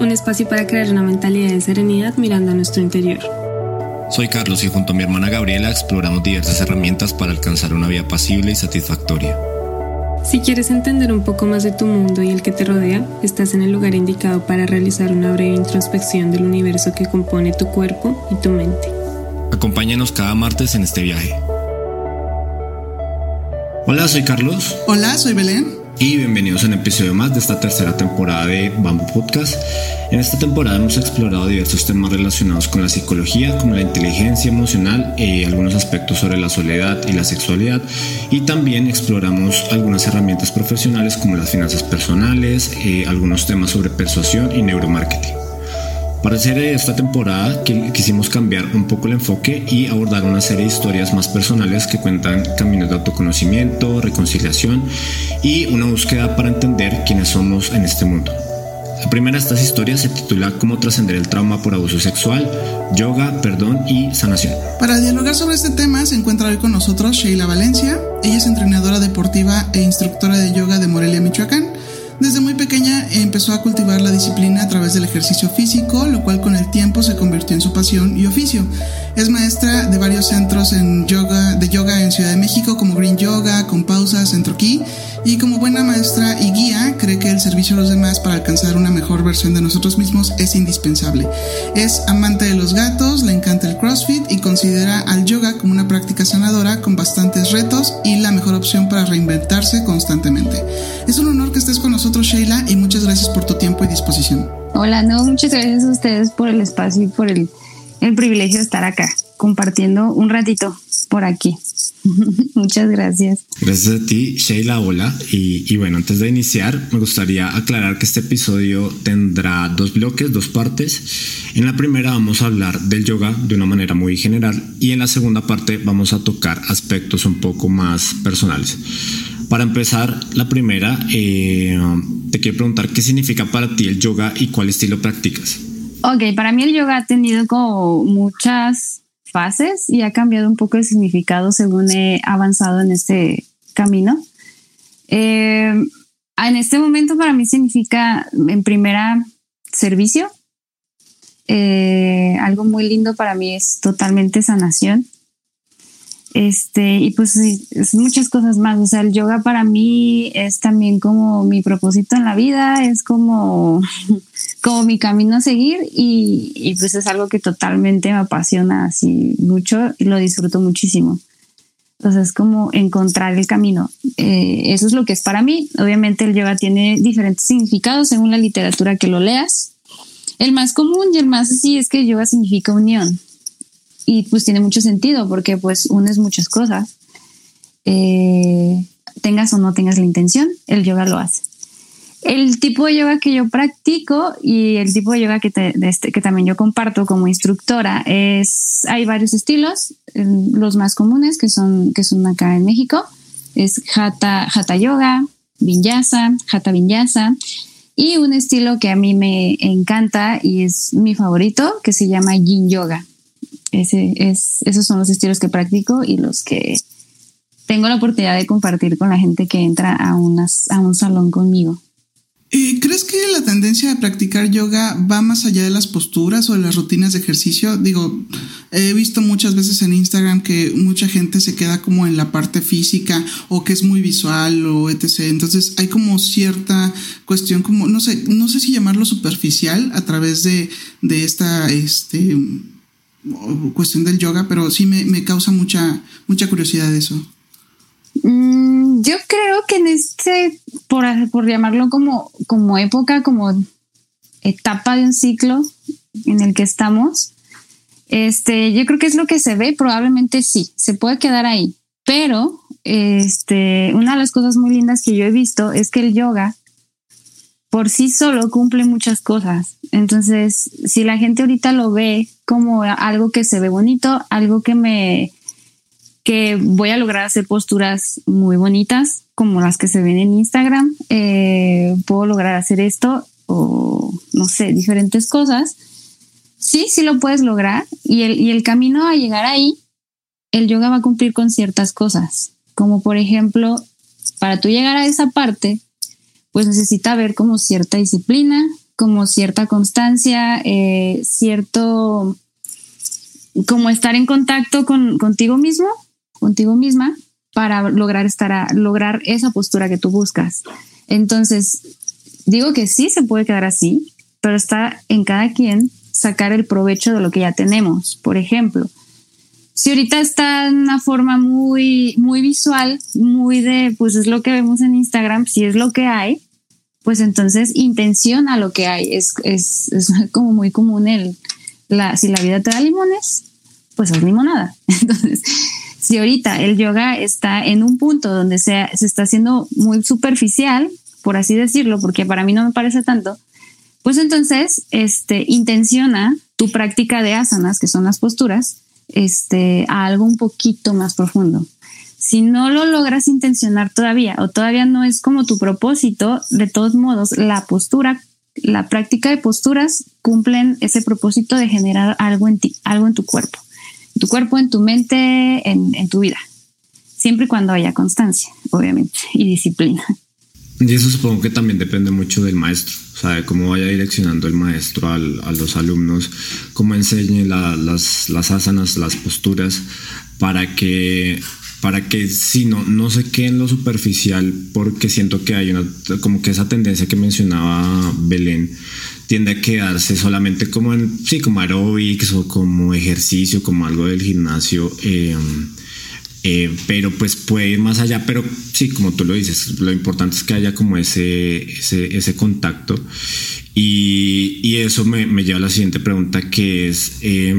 un espacio para crear una mentalidad de serenidad mirando a nuestro interior. Soy Carlos y junto a mi hermana Gabriela exploramos diversas herramientas para alcanzar una vida pasible y satisfactoria. Si quieres entender un poco más de tu mundo y el que te rodea, estás en el lugar indicado para realizar una breve introspección del universo que compone tu cuerpo y tu mente. Acompáñanos cada martes en este viaje. Hola, soy Carlos. Hola, soy Belén y bienvenidos a un episodio más de esta tercera temporada de Bamboo Podcast. En esta temporada hemos explorado diversos temas relacionados con la psicología, como la inteligencia emocional, y algunos aspectos sobre la soledad y la sexualidad y también exploramos algunas herramientas profesionales como las finanzas personales, eh, algunos temas sobre persuasión y neuromarketing. Para hacer esta temporada quisimos cambiar un poco el enfoque y abordar una serie de historias más personales que cuentan caminos de autoconocimiento, reconciliación y una búsqueda para entender quiénes somos en este mundo. La primera de estas historias se titula Cómo trascender el trauma por abuso sexual, yoga, perdón y sanación. Para dialogar sobre este tema se encuentra hoy con nosotros Sheila Valencia. Ella es entrenadora deportiva e instructora de yoga de Morelia, Michoacán. Desde muy pequeña empezó a cultivar la disciplina a través del ejercicio físico, lo cual con el tiempo se convirtió en su pasión y oficio. Es maestra de varios centros en yoga, de yoga en Ciudad de México como Green Yoga, con Pausa, Centro Key, y como buena maestra y guía cree que el servicio a los demás para alcanzar una mejor versión de nosotros mismos es indispensable. Es amante de los gatos, le encanta el CrossFit y considera al yoga como una práctica sanadora con bastantes retos y la mejor opción para reinventarse constantemente. Es un honor que estés con nosotros Sheila, y muchas gracias por tu tiempo y disposición. Hola, no, muchas gracias a ustedes por el espacio y por el, el privilegio de estar acá, compartiendo un ratito por aquí. Muchas gracias. Gracias a ti, Sheila. Hola. Y, y, bueno, antes de iniciar, me gustaría aclarar que este episodio tendrá dos bloques, dos partes. En la primera vamos a hablar del yoga de una manera muy general y en la segunda parte vamos a tocar aspectos un poco más personales. Para empezar, la primera, eh, te quiero preguntar qué significa para ti el yoga y cuál estilo practicas. Ok, para mí el yoga ha tenido como muchas fases y ha cambiado un poco de significado según he avanzado en este camino. Eh, en este momento para mí significa en primera servicio. Eh, algo muy lindo para mí es totalmente sanación. Este, y pues es muchas cosas más. O sea, el yoga para mí es también como mi propósito en la vida, es como, como mi camino a seguir y, y pues es algo que totalmente me apasiona así mucho y lo disfruto muchísimo. Entonces es como encontrar el camino. Eh, eso es lo que es para mí. Obviamente el yoga tiene diferentes significados según la literatura que lo leas. El más común y el más así es que yoga significa unión y pues tiene mucho sentido porque pues unes muchas cosas. Eh, tengas o no tengas la intención, el yoga lo hace. El tipo de yoga que yo practico y el tipo de yoga que, este, que también yo comparto como instructora es, hay varios estilos, los más comunes que son, que son acá en México, es Hatha, hatha Yoga, Vinyasa, Hatha Vinyasa, y un estilo que a mí me encanta y es mi favorito, que se llama Yin Yoga. Ese es, esos son los estilos que practico y los que tengo la oportunidad de compartir con la gente que entra a, unas, a un salón conmigo. ¿Crees que la tendencia de practicar yoga va más allá de las posturas o de las rutinas de ejercicio? Digo, he visto muchas veces en Instagram que mucha gente se queda como en la parte física o que es muy visual o etc. Entonces hay como cierta cuestión como, no sé, no sé si llamarlo superficial a través de, de esta, este, cuestión del yoga, pero sí me, causa mucha, mucha curiosidad eso. Mm, yo creo que en este, por, por llamarlo como, como época, como etapa de un ciclo en el que estamos, este, yo creo que es lo que se ve, probablemente sí, se puede quedar ahí, pero este, una de las cosas muy lindas que yo he visto es que el yoga por sí solo cumple muchas cosas. Entonces, si la gente ahorita lo ve como algo que se ve bonito, algo que me que voy a lograr hacer posturas muy bonitas como las que se ven en Instagram, eh, puedo lograr hacer esto o no sé, diferentes cosas. Sí, sí lo puedes lograr y el, y el camino a llegar ahí, el yoga va a cumplir con ciertas cosas, como por ejemplo, para tú llegar a esa parte, pues necesita haber como cierta disciplina, como cierta constancia, eh, cierto, como estar en contacto con, contigo mismo contigo misma para lograr estar a, lograr esa postura que tú buscas. Entonces, digo que sí se puede quedar así, pero está en cada quien sacar el provecho de lo que ya tenemos. Por ejemplo, si ahorita está en una forma muy, muy visual, muy de, pues es lo que vemos en Instagram, si es lo que hay, pues entonces intenciona lo que hay. Es, es, es como muy común el, la, si la vida te da limones, pues es limonada. Entonces, si ahorita el yoga está en un punto donde se, se está haciendo muy superficial, por así decirlo, porque para mí no me parece tanto, pues entonces este, intenciona tu práctica de asanas, que son las posturas, este, a algo un poquito más profundo. Si no lo logras intencionar todavía o todavía no es como tu propósito, de todos modos, la postura, la práctica de posturas cumplen ese propósito de generar algo en ti, algo en tu cuerpo tu cuerpo, en tu mente, en, tu vida. Siempre y cuando haya constancia, obviamente, y disciplina. Y eso supongo que también depende mucho del maestro, o sea, de cómo vaya direccionando el maestro a los alumnos, cómo enseñe las, las asanas, las posturas, para que para que si no, no se quede en lo superficial, porque siento que hay una, como que esa tendencia que mencionaba Belén, tiende a quedarse solamente como en, sí, como aerobics o como ejercicio, como algo del gimnasio. Em, eh, pero pues puede ir más allá, pero sí, como tú lo dices, lo importante es que haya como ese, ese, ese contacto. Y, y eso me, lleva a la siguiente pregunta, que es, eh,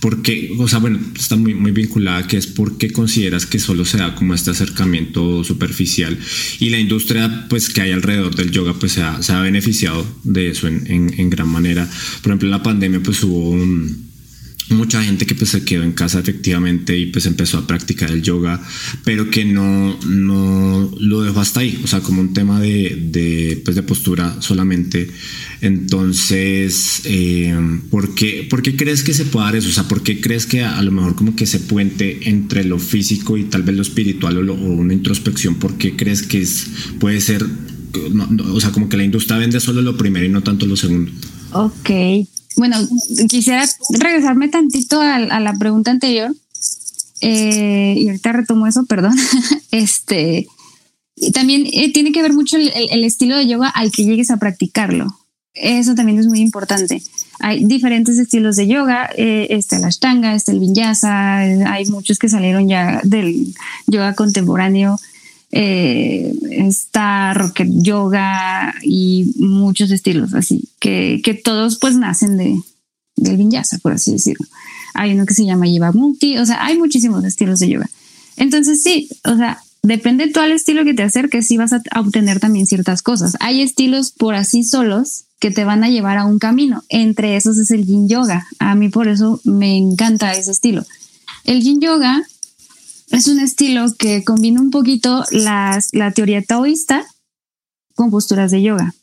¿por qué? O sea, bueno, está muy, muy vinculada, que es ¿por qué consideras que solo se da como este acercamiento superficial? Y la industria, pues, que hay alrededor del yoga, pues, se ha, se ha beneficiado de eso en, en, en, gran manera. Por ejemplo, en la pandemia, pues, hubo un mucha gente que pues se quedó en casa efectivamente y pues empezó a practicar el yoga, pero que no, no lo dejó hasta ahí, o sea, como un tema de, de, pues de postura solamente. Entonces, eh, ¿por, qué, ¿por, qué, crees que se puede dar eso? O sea, ¿por qué crees que a, lo mejor como que se puente entre lo físico y tal vez lo espiritual o, una introspección? ¿Por qué crees que es, puede ser, o sea, como que la industria vende solo lo primero y no tanto lo segundo? Ok, bueno, quisiera regresarme tantito a, la pregunta anterior. Eh, y ahorita retomo eso, perdón. este, también eh, tiene que ver mucho el, estilo de yoga al que llegues a practicarlo. Eso también es muy importante. Hay diferentes estilos de yoga, eh, está el Ashtanga, está el Vinyasa, hay muchos que salieron ya del yoga contemporáneo eh, está rocket yoga y muchos estilos así, que, que todos pues nacen de, del vinyasa, por así decirlo. Hay uno que se llama Yiva o sea, hay muchísimos estilos de yoga. Entonces sí, o sea, depende de al estilo que te acerques, sí vas a obtener también ciertas cosas. Hay estilos por así solos que te van a llevar a un camino. Entre esos es el yin yoga. A mí por eso me encanta ese estilo. El yin yoga es un estilo que combina un poquito la teoría taoísta con posturas de yoga.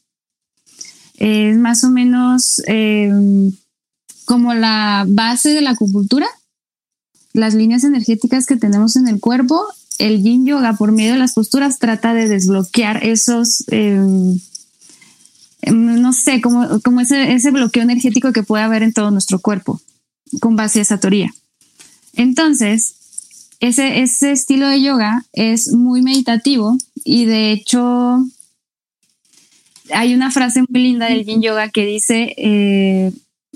Es más o menos em, como la base de la acupuntura, las líneas energéticas que tenemos en el cuerpo. El yin yoga, por medio de las posturas, trata de desbloquear esos, em, no sé, como, como ese, ese bloqueo energético que puede haber en todo nuestro cuerpo, con base a esa teoría. Entonces, ese, ese estilo de yoga es muy meditativo y de hecho hay una frase muy linda del yin yoga que dice, eh,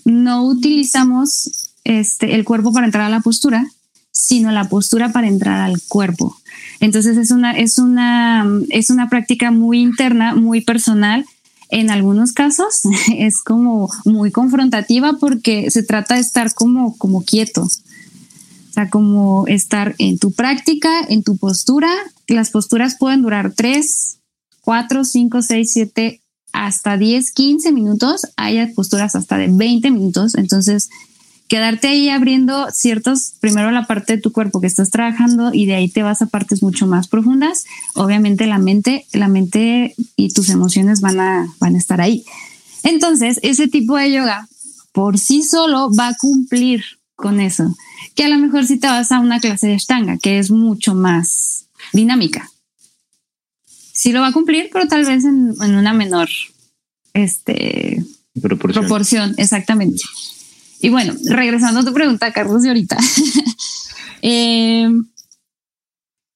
no utilizamos este, el cuerpo para entrar a la postura, sino la postura para entrar al cuerpo. Entonces es una, es una, es una práctica muy interna, muy personal. En algunos casos es como muy confrontativa porque se trata de estar como, como quieto, o sea, como estar en tu práctica, en tu postura. Las posturas pueden durar tres, cuatro, cinco, seis, siete, hasta 10, 15 minutos, hay posturas hasta de 20 minutos, entonces quedarte ahí abriendo ciertos, primero la parte de tu cuerpo que estás trabajando y de ahí te vas a partes mucho más profundas. Obviamente la mente, la mente y tus emociones van a, van a estar ahí. Entonces, ese tipo de yoga por sí solo va a cumplir con eso. Que a lo mejor si te vas a una clase de Ashtanga, que es mucho más dinámica. Sí lo va a cumplir, pero tal vez en, una menor este, proporción. proporción. Exactamente. Y bueno, regresando a tu pregunta, Carlos, de ahorita. Eh,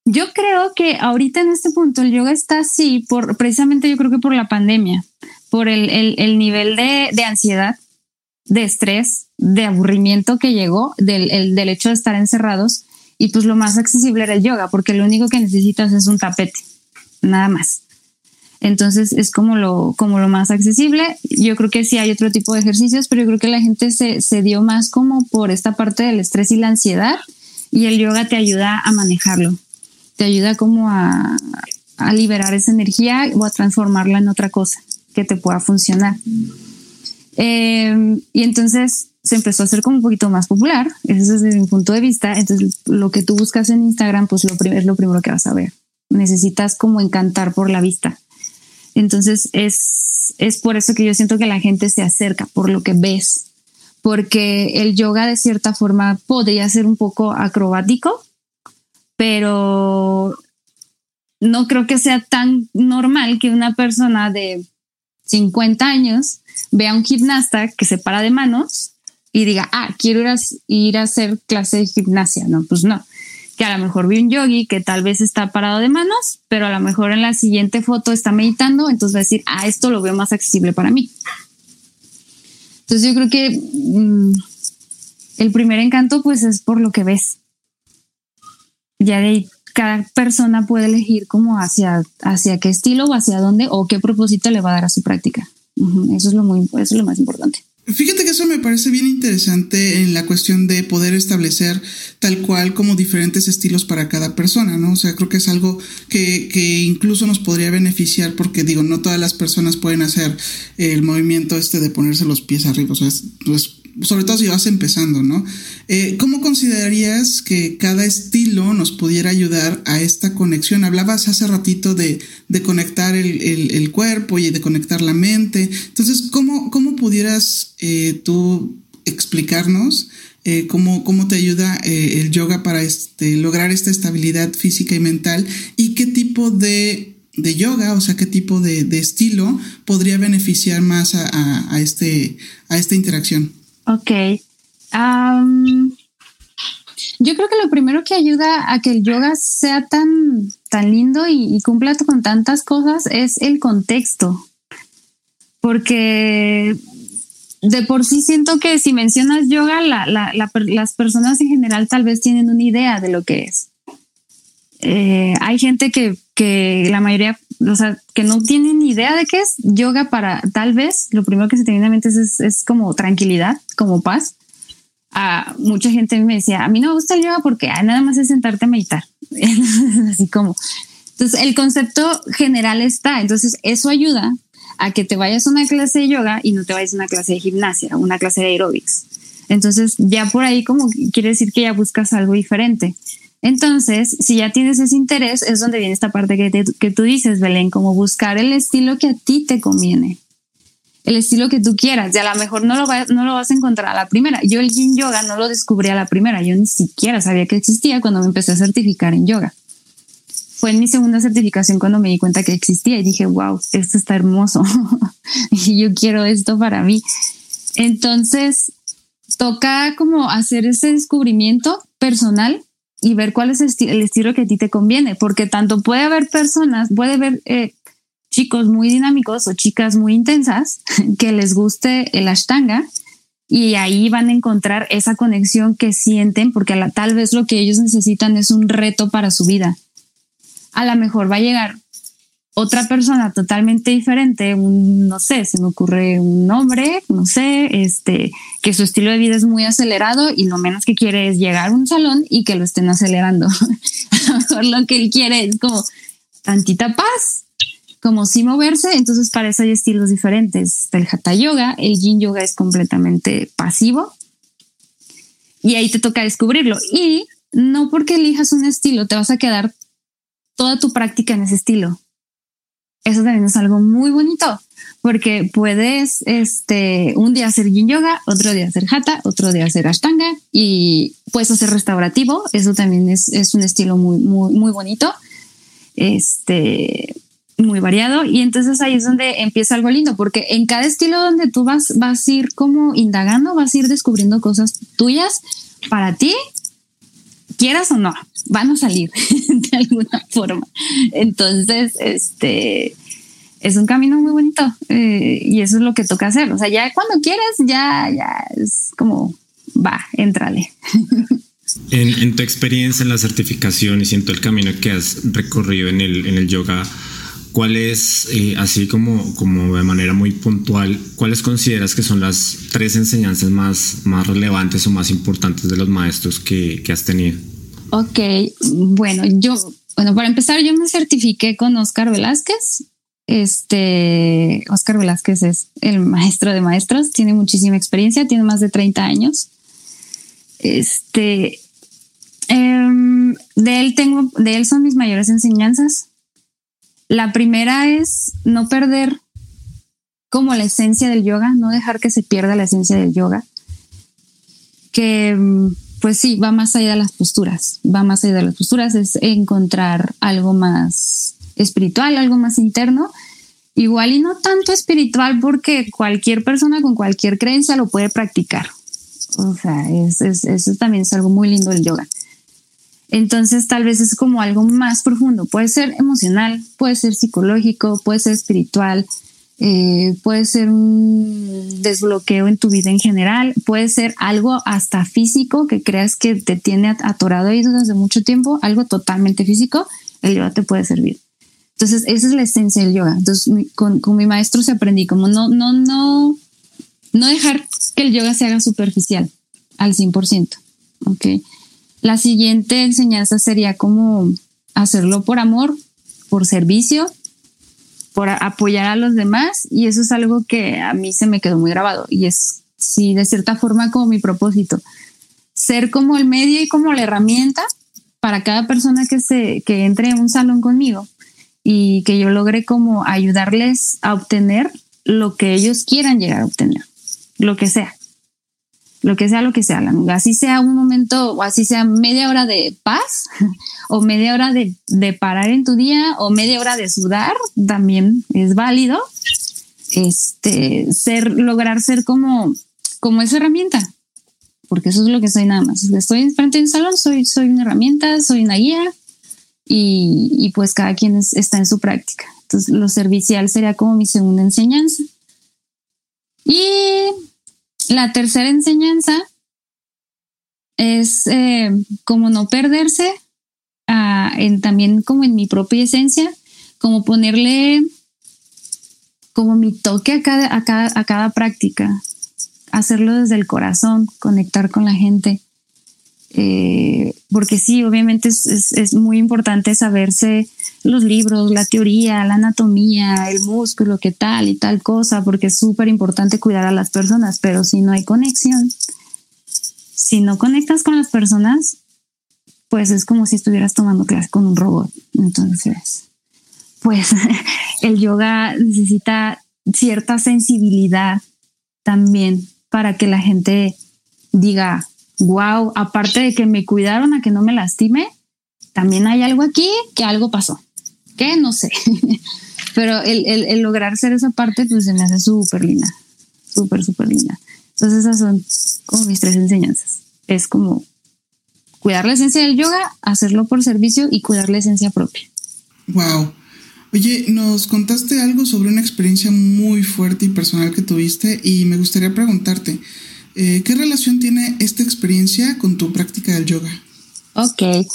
yo creo que ahorita en este punto el yoga está así, por, precisamente yo creo que por la pandemia, por el, nivel de, ansiedad, de estrés, de aburrimiento que llegó del, del hecho de estar encerrados. Y pues lo más accesible era el yoga, porque lo único que necesitas es un tapete, nada más. Entonces es como lo, como lo más accesible. Yo creo que sí hay otro tipo de ejercicios, pero yo creo que la gente se, se dio más como por esta parte del estrés y la ansiedad y el yoga te ayuda a manejarlo. Te ayuda como a, a liberar esa energía o a transformarla en otra cosa que te pueda funcionar. Em, y entonces se empezó a hacer como un poquito más popular, eso es desde mi punto de vista. Entonces, lo que tú buscas en Instagram, pues lo es lo primero que vas a ver. Necesitas como encantar por la vista. Entonces es, es por eso que yo siento que la gente se acerca por lo que ves, porque el yoga de cierta forma podría ser un poco acrobático, pero no creo que sea tan normal que una persona de 50 años vea un gimnasta que se para de manos y diga, ah, quiero ir a, ir a hacer clase de gimnasia. No, pues no que a lo mejor vi un yogi que tal vez está parado de manos, pero a lo mejor en la siguiente foto está meditando, entonces va a decir, ah, esto lo veo más accesible para mí. Entonces yo creo que mm, el primer encanto pues es por lo que ves. Ya de ahí cada persona puede elegir como hacia, hacia qué estilo o hacia dónde o qué propósito le va a dar a su práctica. Eso es lo muy, eso es lo más importante. Fíjate que eso me parece bien interesante en la cuestión de poder establecer tal cual como diferentes estilos para cada persona, ¿no? O sea, creo que es algo que, que incluso nos podría beneficiar porque digo, no todas las personas pueden hacer el movimiento este de ponerse los pies arriba, o sea, es, sobre todo si vas empezando, ¿no? Eh, ¿Cómo considerarías que cada estilo nos pudiera ayudar a esta conexión? Hablabas hace ratito de, conectar el, cuerpo y de conectar la mente. Entonces, ¿cómo, pudieras eh, tú explicarnos eh, cómo, te ayuda el yoga para este, lograr esta estabilidad física y mental? ¿Y qué tipo de yoga, o sea, qué tipo de, estilo podría beneficiar más a, este, a esta interacción. Ok. yo creo que lo primero que ayuda a que el yoga sea tan, tan lindo y, cumpla con tantas cosas es el contexto. Porque de por sí siento que si mencionas yoga, las personas en general tal vez tienen una idea de lo que es. Eh, hay gente que, que la mayoría o sea, que no tienen idea de qué es yoga para tal vez lo primero que se te viene a mente es, es como tranquilidad, como paz. A mucha gente me decía, a mí no me gusta el yoga porque nada más es sentarte a meditar. Así como. Entonces, el concepto general está. Entonces, eso ayuda a que te vayas a una clase de yoga y no te vayas a una clase de gimnasia, una clase de aerobics. Entonces, ya por ahí como quiere decir que ya buscas algo diferente. Entonces, si ya tienes ese interés, es donde viene esta parte que, que tú dices, Belén, como buscar el estilo que a ti te conviene, el estilo que tú quieras. Y a lo mejor no lo, no lo vas a encontrar a la primera. Yo el yin yoga no lo descubrí a la primera, yo ni siquiera sabía que existía cuando me empecé a certificar en yoga. Fue en mi segunda certificación cuando me di cuenta que existía y dije, wow, esto está hermoso y yo quiero esto para mí. Entonces, toca como hacer ese descubrimiento personal y ver cuál es el, estilo que a ti te conviene, porque tanto puede haber personas, puede haber eh, chicos muy dinámicos o chicas muy intensas que les guste el ashtanga y ahí van a encontrar esa conexión que sienten, porque tal vez lo que ellos necesitan es un reto para su vida. A lo mejor va a llegar otra persona totalmente diferente, no sé, se me ocurre un hombre, no sé, este, que su estilo de vida es muy acelerado y lo menos que quiere es llegar a un salón y que lo estén acelerando. lo que él quiere es como tantita paz, como sí moverse, entonces para eso hay estilos diferentes. El Hatha Yoga, el Yin Yoga es completamente pasivo y ahí te toca descubrirlo. Y no porque elijas un estilo te vas a quedar toda tu práctica en ese estilo. Eso también es algo muy bonito porque puedes este, un día hacer yin yoga, otro día hacer hatha, otro día hacer ashtanga y puedes hacer restaurativo. Eso también es, es un estilo muy, muy, muy bonito. Este, muy variado y entonces ahí es donde empieza algo lindo porque en cada estilo donde tú vas vas a ir como indagando vas a ir descubriendo cosas tuyas para ti quieras o no van a salir de alguna forma. Entonces este es un camino muy bonito eh, y eso es lo que toca hacer. O sea ya cuando quieras ya ya es como va entrale. En, en tu experiencia en la certificación y siento el camino que has recorrido en el, en el yoga ¿cuáles, eh, así como, como de manera muy puntual, cuáles consideras que son las tres enseñanzas más, más relevantes o más importantes de los maestros que, que has tenido? Ok, bueno, yo, bueno, para empezar, yo me certifiqué con Oscar Velázquez. Este, Oscar Velázquez es el maestro de maestros, tiene muchísima experiencia, tiene más de 30 años. Este, em, de él tengo, de él son mis mayores enseñanzas. La primera es no perder como la esencia del yoga, no dejar que se pierda la esencia del yoga, que mm, pues sí, va más allá de las posturas, va más allá de las posturas, es encontrar algo más espiritual, algo más interno, igual y no tanto espiritual porque cualquier persona con cualquier creencia lo puede practicar. O sea, eso también es algo muy lindo del yoga. Entonces tal vez es como algo más profundo, puede ser emocional, puede ser psicológico, puede ser espiritual, eh, puede ser un desbloqueo en tu vida en general, puede ser algo hasta físico que creas que te tiene atorado ahí desde mucho tiempo, algo totalmente físico, el yoga te puede servir. Entonces esa es la esencia del yoga. Entonces con, con mi maestro se aprendí como no, no, no, no dejar que el yoga se haga superficial al 100%. ¿ok? La siguiente enseñanza sería como hacerlo por amor, por servicio, por apoyar a los demás y eso es algo que a mí se me quedó muy grabado y es, sí, de cierta forma como mi propósito. Ser como el medio y como la herramienta para cada persona que, se, que entre en un salón conmigo y que yo logre como ayudarles a obtener lo que ellos quieran llegar a obtener, lo que sea lo que sea, lo que sea, así sea un momento o así sea media hora de paz o media hora de, de, parar en tu día o media hora de sudar, también es válido. Este, ser, lograr ser como, como esa herramienta, porque eso es lo que soy nada más. Estoy frente de un salón, soy, soy una herramienta, soy una guía y pues cada quien está en su práctica. Entonces, lo servicial sería como mi segunda enseñanza. Y la tercera enseñanza es eh, como no perderse en, también como en mi propia esencia, como ponerle como mi toque a cada, a cada, a cada práctica, hacerlo desde el corazón, conectar con la gente. Eh, porque sí, obviamente es, muy importante saberse los libros, la teoría, la anatomía, el músculo, qué tal y tal cosa, porque es súper importante cuidar a las personas, pero si no hay conexión, si no conectas con las personas, pues es como si estuvieras tomando clase con un robot. Entonces, pues el yoga necesita cierta sensibilidad también para que la gente diga, wow, aparte de que me cuidaron a que no me lastime, también hay algo aquí que algo pasó. ¿Qué? No sé. Pero el, lograr ser esa parte, pues se me hace súper linda. Súper, súper linda. Entonces esas son como mis tres enseñanzas. Es como cuidar la esencia del yoga, hacerlo por servicio y cuidar la esencia propia. Wow. Oye, nos contaste algo sobre una experiencia muy fuerte y personal que tuviste y me gustaría preguntarte, eh, ¿Qué relación tiene esta experiencia con tu práctica del yoga? Ok.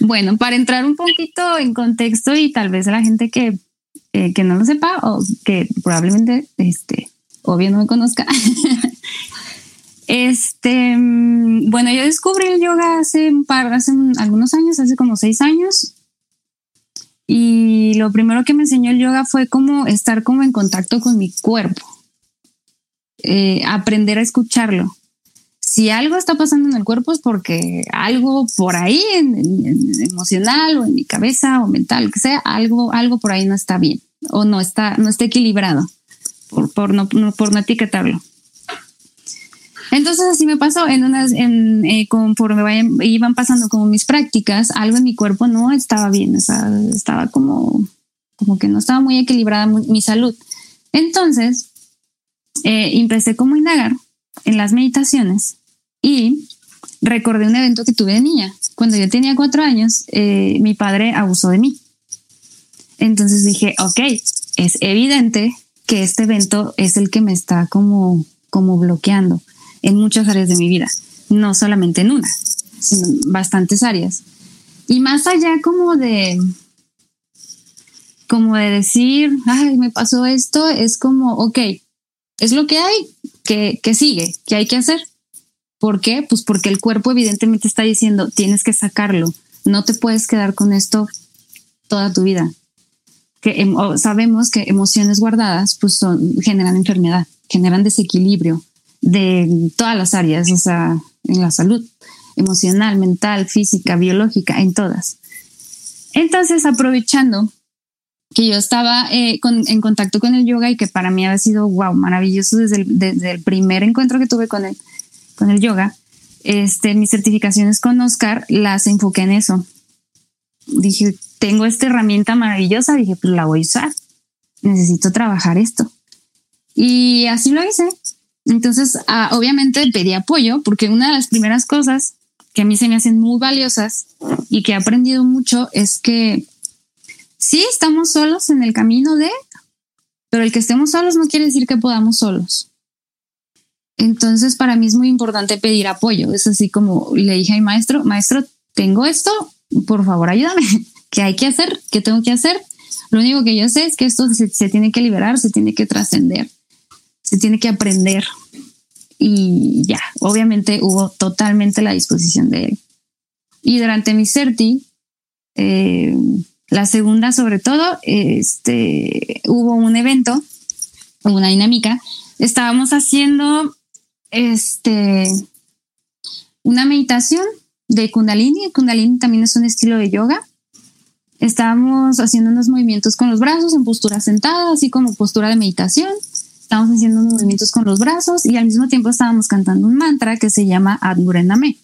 Bueno, para entrar un poquito en contexto y tal vez la gente que, eh, que no lo sepa o que probablemente, este, obvio no me conozca. este, mm, bueno, yo descubrí el yoga hace un par, hace algunos años, hace como seis años. Y lo primero que me enseñó el yoga fue como estar como en contacto con mi cuerpo, eh, aprender a escucharlo. Si algo está pasando en el cuerpo es porque algo por ahí, en, emocional o en mi cabeza o mental, que sea, algo, algo por ahí no está bien o no está, no está equilibrado, por, por, no, por no etiquetarlo. Entonces así me pasó, en unas, en, eh, conforme vayan, iban pasando como mis prácticas, algo en mi cuerpo no estaba bien, estaba como, como que no estaba muy equilibrada mi salud. Entonces, eh, empecé como a indagar en las meditaciones y recordé un evento que tuve de niña. Cuando yo tenía cuatro años, eh, mi padre abusó de mí. Entonces dije, ok, es evidente que este evento es el que me está como, como bloqueando en muchas áreas de mi vida, no solamente en una, sino en bastantes áreas. Y más allá como de, como de decir, ay, me pasó esto, es como, ok, es lo que hay, que, que sigue, que hay que hacer. ¿Por qué? Pues porque el cuerpo evidentemente está diciendo, tienes que sacarlo, no te puedes quedar con esto toda tu vida que em, sabemos que emociones guardadas pues son, generan enfermedad, generan desequilibrio de todas las áreas, o sea, en la salud emocional, mental, física, biológica, en todas. Entonces, aprovechando que yo estaba eh, en contacto con el yoga y que para mí había sido, wow, maravilloso desde el, desde el primer encuentro que tuve con el, con el yoga, este, mis certificaciones con Oscar las enfoqué en eso. Dije, tengo esta herramienta maravillosa, dije, pues la voy a usar. Necesito trabajar esto. Y así lo hice. Entonces, ah, obviamente pedí apoyo porque una de las primeras cosas que a mí se me hacen muy valiosas y que he aprendido mucho es que sí estamos solos en el camino de, pero el que estemos solos no quiere decir que podamos solos. Entonces, para mí es muy importante pedir apoyo. Es así como le dije a mi maestro, maestro, tengo esto, por favor, ayúdame. ¿Qué hay que hacer? ¿Qué tengo que hacer? Lo único que yo sé es que esto se, tiene que liberar, se tiene que trascender, se tiene que aprender. Y ya, obviamente hubo totalmente la disposición de él. Y durante mi CERTI, eh, la segunda sobre todo, este, hubo un evento, una dinámica. Estábamos haciendo este, una meditación de Kundalini. Kundalini también es un estilo de yoga Estábamos haciendo unos movimientos con los brazos en postura sentada, así como postura de meditación. Estábamos haciendo unos movimientos con los brazos y al mismo tiempo estábamos cantando un mantra que se llama Admurename.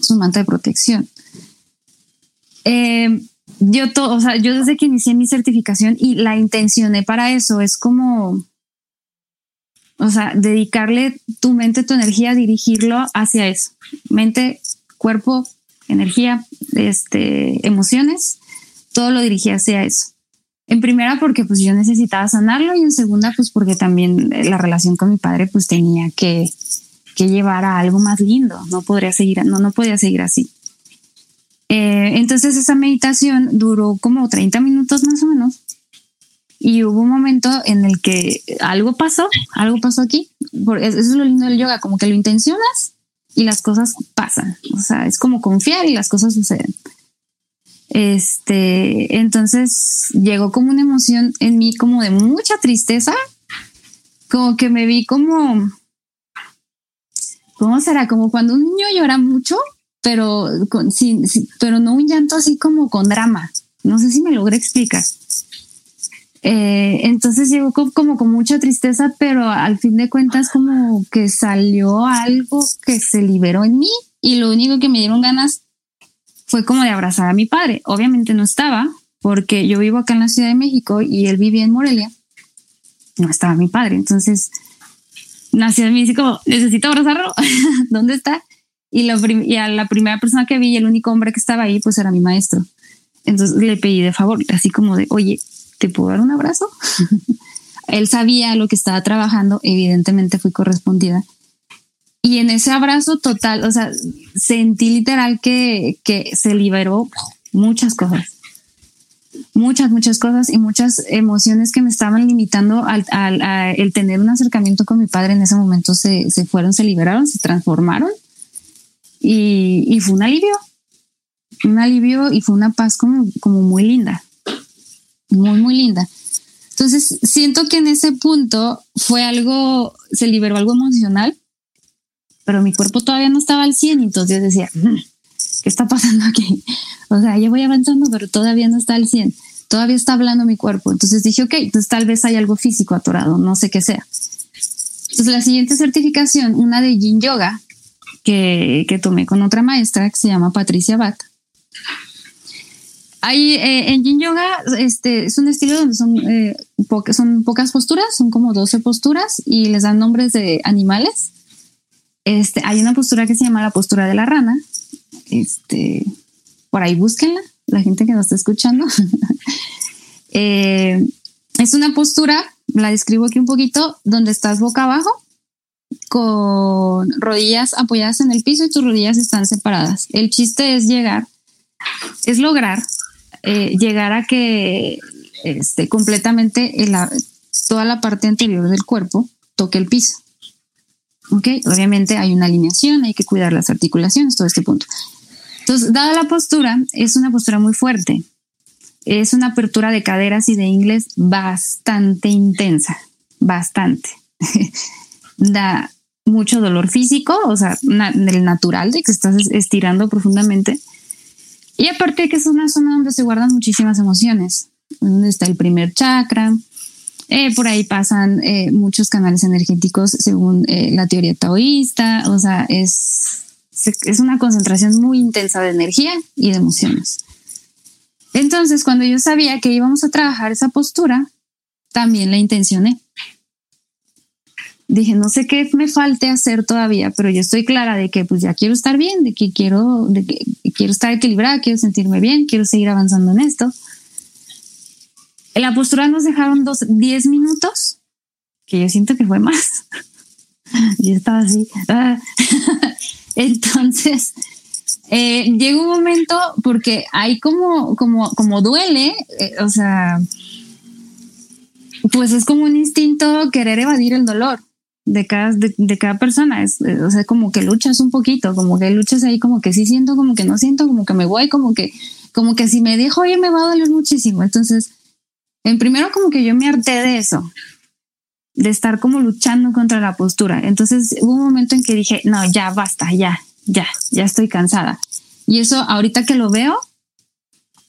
Es un mantra de protección. Eh, yo, todo, o sea, yo desde que inicié mi certificación y la intencioné para eso, es como, o sea, dedicarle tu mente, tu energía, dirigirlo hacia eso. Mente, cuerpo, energía, este, emociones, todo lo dirigía hacia eso. En primera porque pues yo necesitaba sanarlo y en segunda pues porque también la relación con mi padre pues tenía que, que llevar a algo más lindo, no podría seguir, no, no podía seguir así. Eh, entonces esa meditación duró como 30 minutos más o menos y hubo un momento en el que algo pasó, algo pasó aquí, eso es lo lindo del yoga, como que lo intencionas y las cosas pasan. O sea, es como confiar y las cosas suceden. Este, entonces llegó como una emoción en mí como de mucha tristeza, como que me vi como, ¿cómo será? Como cuando un niño llora mucho, pero, con, sin, pero no un llanto así como con drama. No sé si me logré explicar. Eh, entonces llegó como, con mucha tristeza, pero al fin de cuentas como que salió algo que se liberó en mí y lo único que me dieron ganas fue como de abrazar a mi padre. Obviamente no estaba porque yo vivo acá en la Ciudad de México y él vivía en Morelia. No estaba mi padre. Entonces nació en mí así como, necesito abrazarlo. ¿Dónde está? Y, lo y a la primera persona que vi, el único hombre que estaba ahí, pues era mi maestro. Entonces le pedí de favor, así como de, oye, ¿te puedo dar un abrazo? Él sabía lo que estaba trabajando, evidentemente fui correspondida. Y en ese abrazo total, o sea, sentí literal que, que se liberó muchas cosas, muchas, muchas cosas y muchas emociones que me estaban limitando al, el tener un acercamiento con mi padre en ese momento se, se fueron, se liberaron, se transformaron y, y fue un alivio. un alivio y fue una paz como, como muy linda, muy, muy linda. Entonces, siento que en ese punto fue algo, se liberó algo emocional, pero mi cuerpo todavía no estaba al 100, entonces decía, mm, ¿qué está pasando aquí? O sea, ya voy avanzando, pero todavía no está al 100, todavía está hablando mi cuerpo. Entonces dije, ok, pues tal vez hay algo físico atorado, no sé qué sea. Entonces la siguiente certificación, una de Yin Yoga, que, que tomé con otra maestra que se llama Patricia Bat. Hay, eh, en Yin Yoga este, es un estilo donde son, eh, son pocas posturas, son como 12 posturas y les dan nombres de animales. Este, hay una postura que se llama la postura de la rana. Este, por ahí búsquenla, la gente que nos está escuchando. Eh, es una postura, la describo aquí un poquito, donde estás boca abajo con rodillas apoyadas en el piso y tus rodillas están separadas. El chiste es llegar, es lograr eh, llegar a que este, completamente toda la parte anterior del cuerpo toque el piso. ¿Ok? Obviamente hay una alineación, hay que cuidar las articulaciones, todo este punto. Entonces, dada la postura, es una postura muy fuerte. Es una apertura de caderas y de inglés bastante intensa, bastante. da mucho dolor físico, o sea, del natural de que estás estirando profundamente. Y aparte que es una zona donde se guardan muchísimas emociones, donde está el primer chakra, eh, por ahí pasan eh, muchos canales energéticos según eh, la teoría taoísta, o sea, es, es una concentración muy intensa de energía y de emociones. Entonces, cuando yo sabía que íbamos a trabajar esa postura, también la intencioné dije, no sé qué me falte hacer todavía, pero yo estoy clara de que pues ya quiero estar bien, de que quiero, de que quiero estar equilibrada, quiero sentirme bien, quiero seguir avanzando en esto. En la postura nos dejaron dos, 10 minutos, que yo siento que fue más. yo estaba así. Ah. Entonces, eh, llega un momento porque hay como, como, como duele, eh, o sea, pues es como un instinto querer evadir el dolor de cada, de, cada persona. Es, o sea, como que luchas un poquito, como que luchas ahí, como que sí siento, como que no siento, como que me voy, como que, como que si me dejo oye, me va a doler muchísimo. Entonces, en primero como que yo me harté de eso, de estar como luchando contra la postura. Entonces hubo un momento en que dije, no, ya basta, ya, ya, ya estoy cansada. Y eso ahorita que lo veo,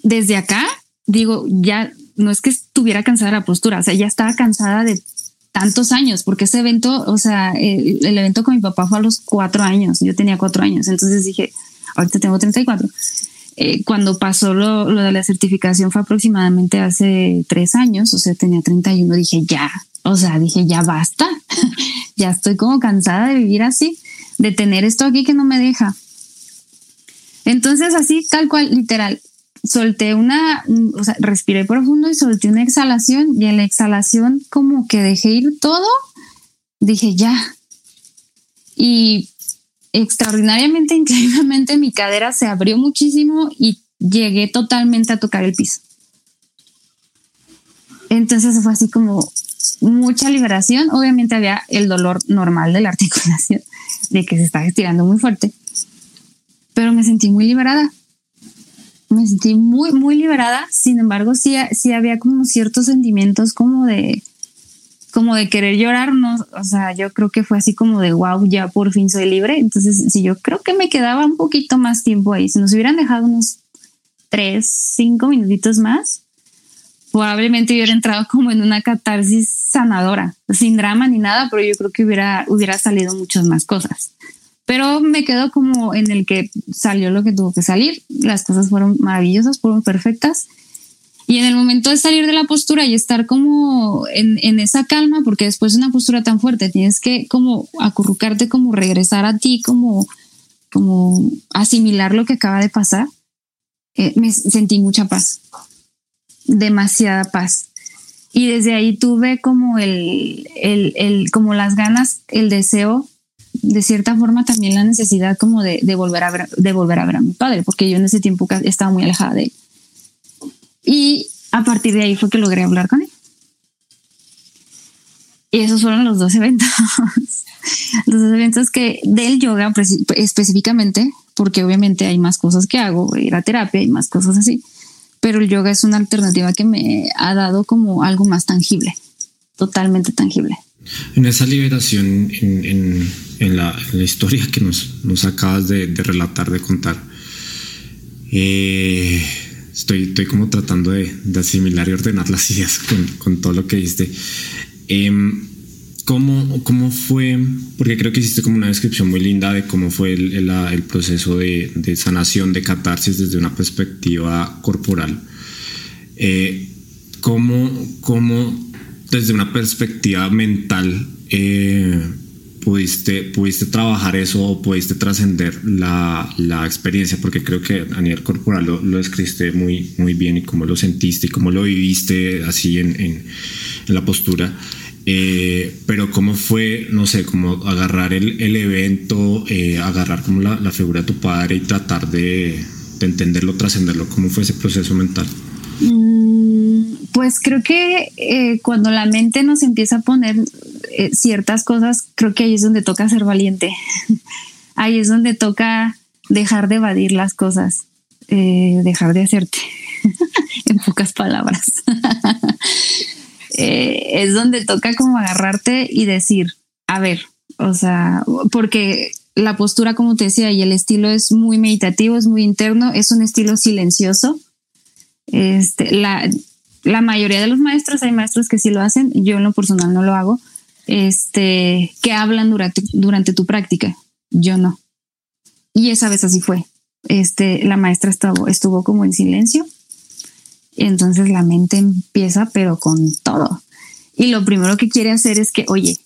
desde acá, digo, ya no es que estuviera cansada de la postura, o sea, ya estaba cansada de tantos años, porque ese evento, o sea, el, evento con mi papá fue a los cuatro años, yo tenía cuatro años, entonces dije, ahorita tengo 34. Eh, cuando pasó lo, lo, de la certificación fue aproximadamente hace tres años, o sea, tenía 31, dije, ya, o sea, dije, ya basta, ya estoy como cansada de vivir así, de tener esto aquí que no me deja. Entonces, así, tal cual, literal, solté una, o sea, respiré profundo y solté una exhalación y en la exhalación como que dejé ir todo, dije ya. Y extraordinariamente, increíblemente, mi cadera se abrió muchísimo y llegué totalmente a tocar el piso. Entonces fue así como mucha liberación. Obviamente había el dolor normal de la articulación, de que se estaba estirando muy fuerte, pero me sentí muy liberada me sentí muy, muy liberada. Sin embargo, sí, sí había como ciertos sentimientos como de, como de querer llorar, no, o sea, yo creo que fue así como de wow, ya por fin soy libre. Entonces, sí, yo creo que me quedaba un poquito más tiempo ahí. Si nos hubieran dejado unos tres, cinco minutitos más, probablemente hubiera entrado como en una catarsis sanadora, sin drama ni nada, pero yo creo que hubiera, hubiera salido muchas más cosas pero me quedo como en el que salió lo que tuvo que salir. Las cosas fueron maravillosas, fueron perfectas. Y en el momento de salir de la postura y estar como en, en, esa calma, porque después de una postura tan fuerte tienes que como acurrucarte, como regresar a ti, como, como asimilar lo que acaba de pasar, eh, me sentí mucha paz, demasiada paz. Y desde ahí tuve como el, el, el, como las ganas, el deseo de cierta forma también la necesidad como de, volver a ver, de volver a ver a mi padre, porque yo en ese tiempo estaba muy alejada de él. Y a partir de ahí fue que logré hablar con él. Y esos fueron los dos eventos. los dos eventos que del yoga específicamente porque obviamente hay más cosas que hago, ir a terapia y más cosas así, pero el yoga es una alternativa que me ha dado como algo más tangible, totalmente tangible. En esa liberación, en, la, historia que nos, acabas de, relatar, de contar, eh, estoy, estoy como tratando de, asimilar y ordenar las ideas con, todo lo que diste. Em, ¿Cómo, ¿Cómo fue? Porque creo que hiciste como una descripción muy linda de cómo fue el, el, proceso de, de, sanación, de catarsis desde una perspectiva corporal. Eh, ¿cómo, ¿Cómo desde una perspectiva mental eh, pudiste, pudiste trabajar eso o pudiste trascender la, la, experiencia? Porque creo que a nivel corporal lo, lo, describiste muy, muy bien y cómo lo sentiste y cómo lo viviste así en, en, la postura. Eh, pero cómo fue, no sé, como agarrar el, el evento, eh, agarrar como la, la, figura de tu padre y tratar de, de entenderlo, trascenderlo, ¿cómo fue ese proceso mental? Mm, pues creo que eh, cuando la mente nos empieza a poner ciertas cosas, creo que ahí es donde toca ser valiente. ahí es donde toca dejar de evadir las cosas, dejar de hacerte, en pocas palabras. Eh, es donde toca como agarrarte y decir, a ver, o sea, porque la postura, como te decía, y el estilo es muy meditativo, es muy interno, es un estilo silencioso. Este, la, la mayoría de los maestros, hay maestros que sí lo hacen, yo en lo personal no lo hago, este, que hablan durante, durante tu práctica, yo no. Y esa vez así fue. Este, la maestra estuvo, estuvo como en silencio entonces la mente empieza, pero con todo. Y lo primero que quiere hacer es que, oye,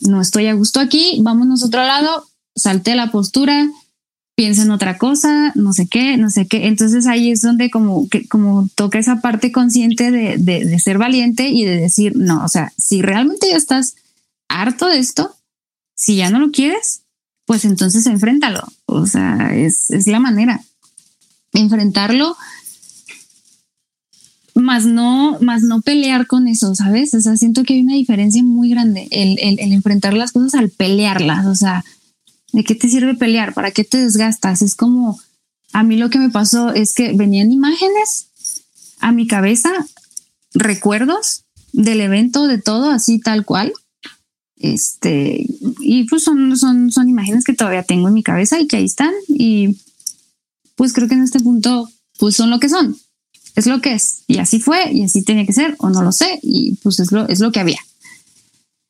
no estoy a gusto aquí, vámonos a otro lado, salte la postura, piensa en otra cosa, no sé qué, no sé qué. Entonces ahí es donde como, que, como toca esa parte consciente de, de, ser valiente y de decir, no, o sea, si realmente ya estás harto de esto, si ya no lo quieres, pues entonces enfréntalo. O sea, es, es la manera. Enfrentarlo más no, más no pelear con eso, ¿sabes? O sea, siento que hay una diferencia muy grande el, el, enfrentar las cosas al pelearlas, o sea, ¿de qué te sirve pelear? ¿Para qué te desgastas? Es como, a mí lo que me pasó es que venían imágenes a mi cabeza, recuerdos del evento, de todo, así tal cual. Este, y pues son, son, son imágenes que todavía tengo en mi cabeza y que ahí están. Y pues creo que en este punto, pues son lo que son es lo que es. Y así fue, y así tenía que ser, o no lo sé, y pues es lo, es lo que había.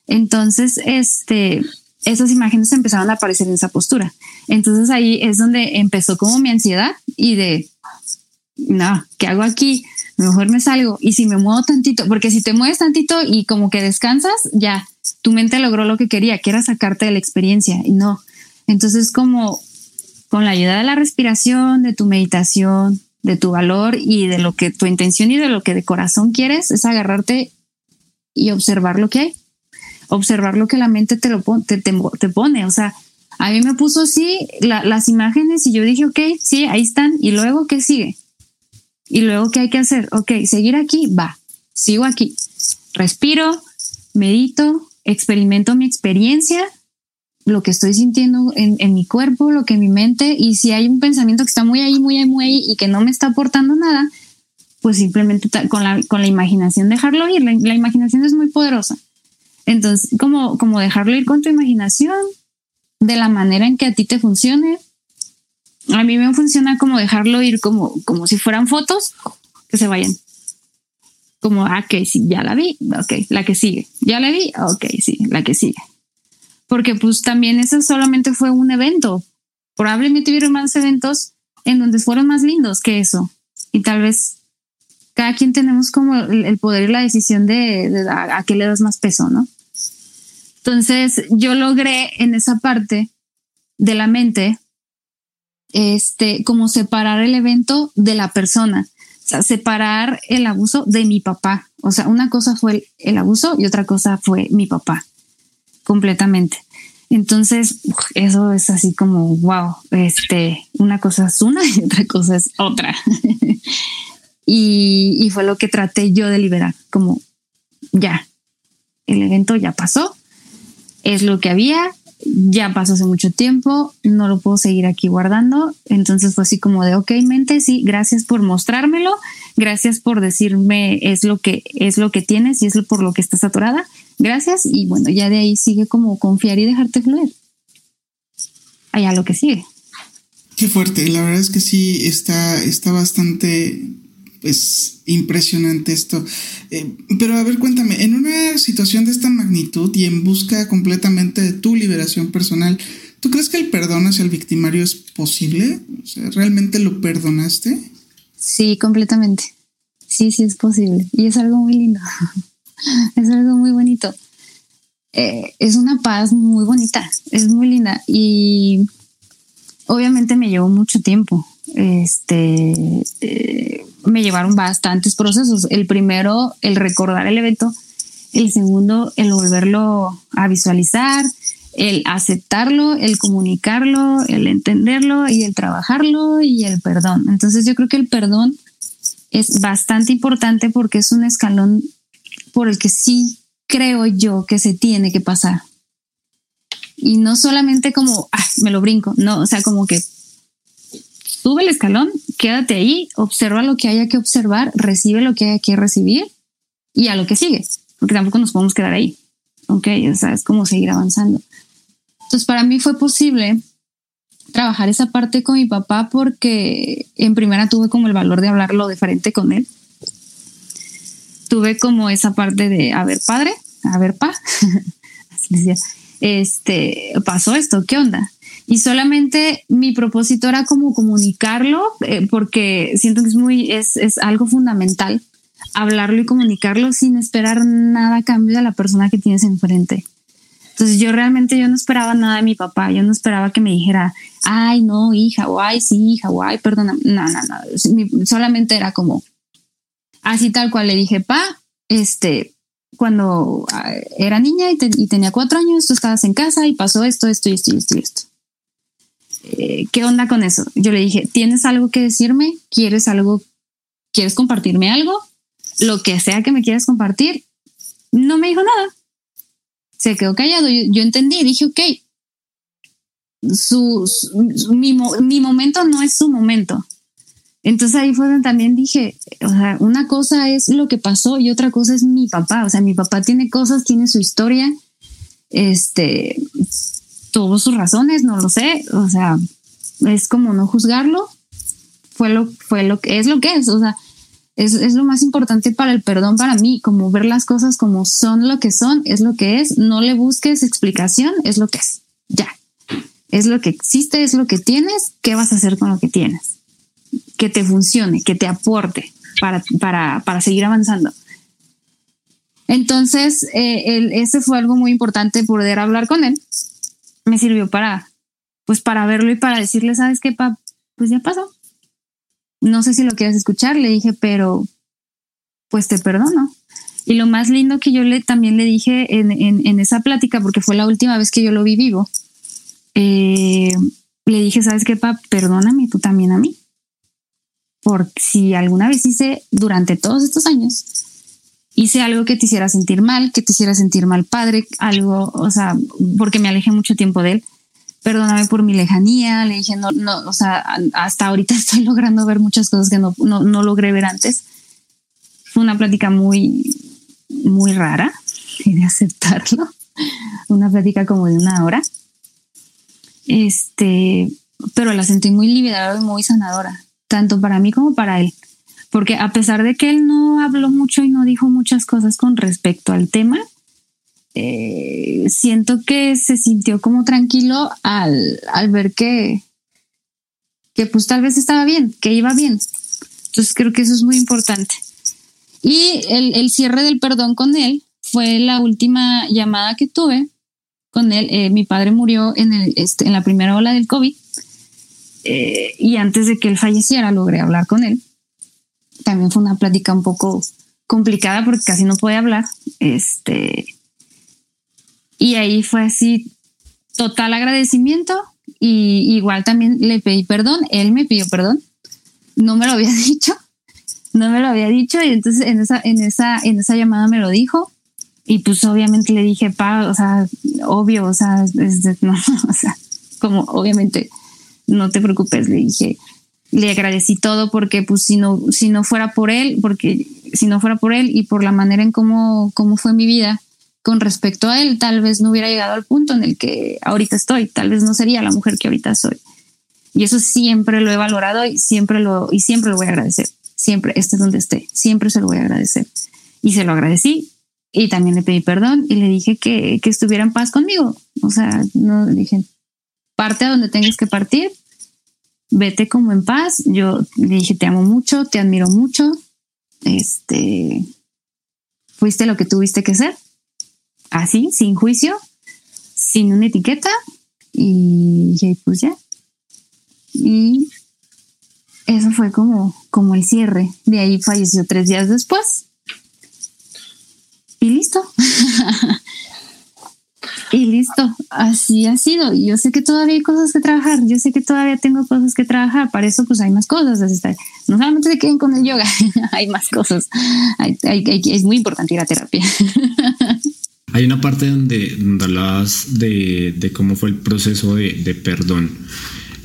Entonces, este, esas imágenes empezaron a aparecer en esa postura. Entonces ahí es donde empezó como mi ansiedad y de, no, ¿qué hago aquí? Mejor me salgo. Y si me muevo tantito, porque si te mueves tantito y como que descansas, ya, tu mente logró lo que quería, que era sacarte de la experiencia. Y no. Entonces, como con la ayuda de la respiración, de tu meditación, de tu valor y de lo que tu intención y de lo que de corazón quieres es agarrarte y observar lo que hay, observar lo que la mente te, lo te, te, pone. O sea, a mí me puso así las imágenes y yo dije, ok, sí, ahí están. Y luego, ¿qué sigue? Y luego, ¿qué hay que hacer? Ok, seguir aquí, va, sigo aquí. Respiro, medito, experimento mi experiencia lo que estoy sintiendo en, mi cuerpo, lo que en mi mente, y si hay un pensamiento que está muy ahí, muy ahí, muy ahí y que no me está aportando nada, pues simplemente con la, con la imaginación dejarlo ir. La, imaginación es muy poderosa. Entonces, como, como dejarlo ir con tu imaginación, de la manera en que a ti te funcione. A mí me funciona como dejarlo ir como, como si fueran fotos que se vayan. Como, ah, ok, sí, ya la vi, ok, la que sigue. Ya la vi, ok, sí, la que sigue porque pues también eso solamente fue un evento. Probablemente hubieron más eventos en donde fueron más lindos que eso. Y tal vez cada quien tenemos como el, poder y la decisión de, a, qué le das más peso, ¿no? Entonces yo logré en esa parte de la mente, este, como separar el evento de la persona, o sea, separar el abuso de mi papá. O sea, una cosa fue el abuso y otra cosa fue mi papá completamente. Entonces, eso es así como, wow, este, una cosa es una y otra cosa es otra. y, fue lo que traté yo de liberar, como, ya, el evento ya pasó, es lo que había, ya pasó hace mucho tiempo, no lo puedo seguir aquí guardando. Entonces fue así como de, ok, mente, sí, gracias por mostrármelo, gracias por decirme es lo que es lo que tienes y es por lo que estás atorada. Gracias y bueno, ya de ahí sigue como confiar y dejarte fluir. Allá lo que sigue. Qué fuerte, la verdad es que sí está, está bastante pues impresionante esto. Eh, pero a ver, cuéntame, en una situación de esta magnitud y en busca completamente de tu liberación personal, ¿tú crees que el perdón hacia el victimario es posible? O sea, ¿realmente lo perdonaste? Sí, completamente. Sí, sí es posible. Y es algo muy lindo. es algo muy bonito. Eh, es una paz muy bonita, es muy linda. Y obviamente me llevó mucho tiempo. Este, eh, me llevaron bastantes procesos. El primero, el recordar el evento. El segundo, el volverlo a visualizar, el aceptarlo, el comunicarlo, el entenderlo y el trabajarlo y el perdón. Entonces yo creo que el perdón es bastante importante porque es un escalón por el que sí creo yo que se tiene que pasar. Y no solamente como, ah, me lo brinco, no, o sea, como que sube el escalón, quédate ahí, observa lo que haya que observar, recibe lo que haya que recibir y a lo que sigue, porque tampoco nos podemos quedar ahí. Ok, o sea, es como seguir avanzando. Entonces, para mí fue posible trabajar esa parte con mi papá porque en primera tuve como el valor de hablarlo de frente con él. Tuve como esa parte de, a ver, padre, a ver, pa, así decía, este, pasó esto, ¿qué onda? Y solamente mi propósito era como comunicarlo, eh, porque siento que es muy, es, es, algo fundamental hablarlo y comunicarlo sin esperar nada a cambio de la persona que tienes enfrente. Entonces yo realmente yo no esperaba nada de mi papá, yo no esperaba que me dijera, ay no, hija, o ay sí, hija, o ay, perdona, no, no, no, solamente era como, así tal cual le dije, pa, este, cuando ah, era niña y, tenía cuatro años, tú estabas en casa y pasó esto, esto esto esto esto. Eh, ¿qué onda con eso? Yo le dije, ¿tienes algo que decirme? ¿Quieres algo? ¿Quieres compartirme algo? Lo que sea que me quieras compartir. No me dijo nada. Se quedó callado. Yo, entendí, dije, ok, su, mi, mi, momento no es su momento. Entonces ahí fue donde también dije, o sea, una cosa es lo que pasó y otra cosa es mi papá. O sea, mi papá tiene cosas, tiene su historia. Este, tuvo sus razones, no lo sé, o sea, es como no juzgarlo, fue lo, fue lo que es lo que es, o sea, es, es, lo más importante para el perdón para mí, como ver las cosas como son lo que son, es lo que es, no le busques explicación, es lo que es, ya, es lo que existe, es lo que tienes, ¿qué vas a hacer con lo que tienes? Que te funcione, que te aporte para, para, para seguir avanzando. Entonces, eh, ese fue algo muy importante poder hablar con él me sirvió para, pues para verlo y para decirle, ¿sabes qué, pap? Pues ya pasó. No sé si lo quieres escuchar, le dije, pero pues te perdono. Y lo más lindo que yo le también le dije en, en, esa plática, porque fue la última vez que yo lo vi vivo, eh, le dije, ¿sabes qué, pap? Perdóname tú también a mí. Porque si alguna vez hice durante todos estos años hice algo que te hiciera sentir mal, que te hiciera sentir mal padre, algo, o sea, porque me alejé mucho tiempo de él. Perdóname por mi lejanía, le dije, no, no, o sea, hasta ahorita estoy logrando ver muchas cosas que no, no, no logré ver antes. Fue una plática muy, muy rara, y de aceptarlo. Una plática como de una hora. Este, pero la sentí muy liberadora y muy sanadora, tanto para mí como para él porque a pesar de que él no habló mucho y no dijo muchas cosas con respecto al tema, eh, siento que se sintió como tranquilo al, ver que, que pues tal vez estaba bien, que iba bien. Entonces creo que eso es muy importante. Y el, cierre del perdón con él fue la última llamada que tuve con él. Eh, mi padre murió en, el, este, en la primera ola del COVID eh, y antes de que él falleciera logré hablar con él también fue una plática un poco complicada porque casi no puede hablar. Este, y ahí fue así, total agradecimiento. Y igual también le pedí perdón, él me pidió perdón, no me lo había dicho, no me lo había dicho y entonces en esa, en esa, en esa llamada me lo dijo. Y pues obviamente le dije, pa, o sea, obvio, o sea, es no, o sea, como obviamente no te preocupes, le dije, le agradecí todo porque pues si no, si no fuera por él, porque si no fuera por él y por la manera en cómo, cómo fue mi vida con respecto a él, tal vez no hubiera llegado al punto en el que ahorita estoy, tal vez no sería la mujer que ahorita soy. Y eso siempre lo he valorado y siempre lo, y siempre lo voy a agradecer. Siempre, esté donde esté, siempre se lo voy a agradecer. Y se lo agradecí y también le pedí perdón y le dije que, que estuviera en paz conmigo. O sea, no dije, parte a donde tengas que partir, vete como en paz. Yo le dije, te amo mucho, te admiro mucho. Este, fuiste lo que tuviste que ser. Así, sin juicio, sin una etiqueta. Y, y pues ya. Y eso fue como, como el cierre. De ahí falleció tres días después. Y listo. y listo, así ha sido. Yo sé que todavía hay cosas que trabajar, yo sé que todavía tengo cosas que trabajar, para eso pues hay más cosas. No solamente se queden con el yoga, hay más cosas. es muy importante ir a terapia. Hay una parte donde, donde hablabas de, de, cómo fue el proceso de, de perdón.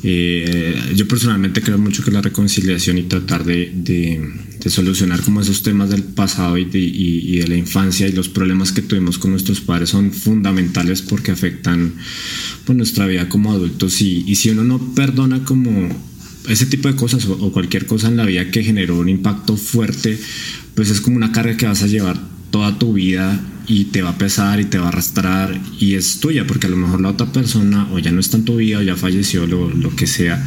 Eh, yo personalmente creo mucho que la reconciliación y tratar de, de solucionar como esos temas del pasado y de, y, de, la infancia y los problemas que tuvimos con nuestros padres son fundamentales porque afectan pues, nuestra vida como adultos. Y, y, si uno no perdona como ese tipo de cosas o cualquier cosa en la vida que generó un impacto fuerte, pues es como una carga que vas a llevar toda tu vida y te va a pesar y te va a arrastrar y es tuya porque a lo mejor la otra persona o ya no está en tu vida o ya falleció lo, lo que sea.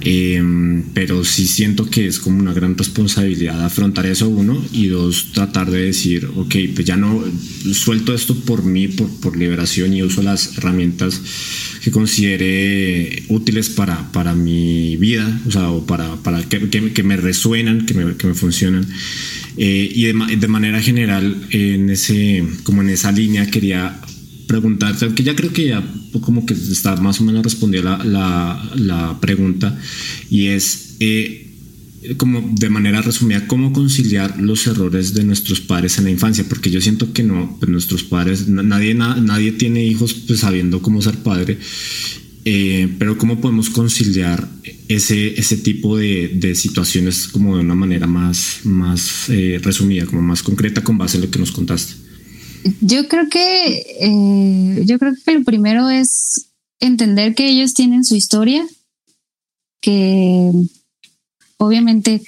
Em, pero sí siento que es como una gran responsabilidad afrontar eso uno y dos tratar de decir ok pues ya no suelto esto por mí por, por liberación y uso las herramientas que considere útiles para, para mi vida o sea o para, para que, que, que me resuenan que me, que me funcionan eh, y de, de, manera general, en ese, como en esa línea, quería preguntarte, que ya creo que ya como que está más o menos respondida la, la, la, pregunta, y es, eh, como de manera resumida, cómo conciliar los errores de nuestros padres en la infancia, porque yo siento que no, pues nuestros padres, nadie, nadie tiene hijos pues, sabiendo cómo ser padre, eh, pero cómo podemos conciliar ese, ese tipo de, de, situaciones como de una manera más, más eh, resumida, como más concreta con base en lo que nos contaste. Yo creo que eh, yo creo que lo primero es entender que ellos tienen su historia, que obviamente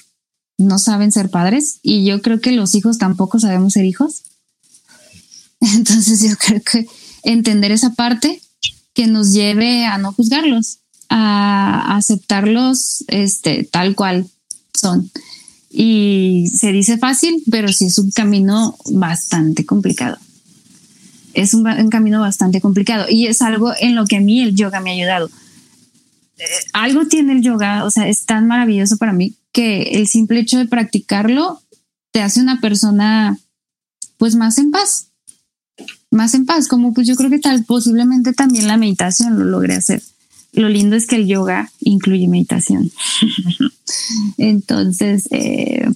no saben ser padres y yo creo que los hijos tampoco sabemos ser hijos. Entonces yo creo que entender esa parte que nos lleve a no juzgarlos, a aceptarlos este, tal cual son. Y se dice fácil, pero sí es un camino bastante complicado. Es un, camino bastante complicado y es algo en lo que a mí el yoga me ha ayudado. Eh, algo tiene el yoga, o sea, es tan maravilloso para mí que el simple hecho de practicarlo te hace una persona pues más en paz más en paz, como pues yo creo que tal posiblemente también la meditación lo logre hacer. Lo lindo es que el yoga incluye meditación. Entonces, eh,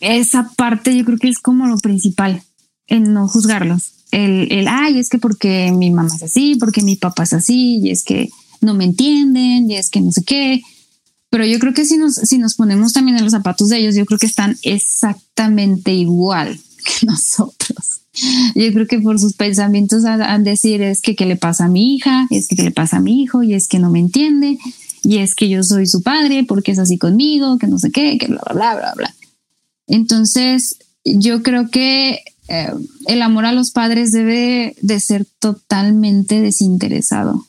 esa parte yo creo que es como lo principal, en no juzgarlos. El, el, ay, es que porque mi mamá es así, porque mi papá es así, y es que no me entienden, y es que no sé qué. Pero yo creo que si nos, si nos ponemos también en los zapatos de ellos, yo creo que están exactamente igual que nosotros. Yo creo que por sus pensamientos han decir es que qué le pasa a mi hija, es que qué le pasa a mi hijo y es que no me entiende y es que yo soy su padre porque es así conmigo, que no sé qué, que bla, bla, bla, bla, bla. Entonces, yo creo que eh, el amor a los padres debe de ser totalmente desinteresado.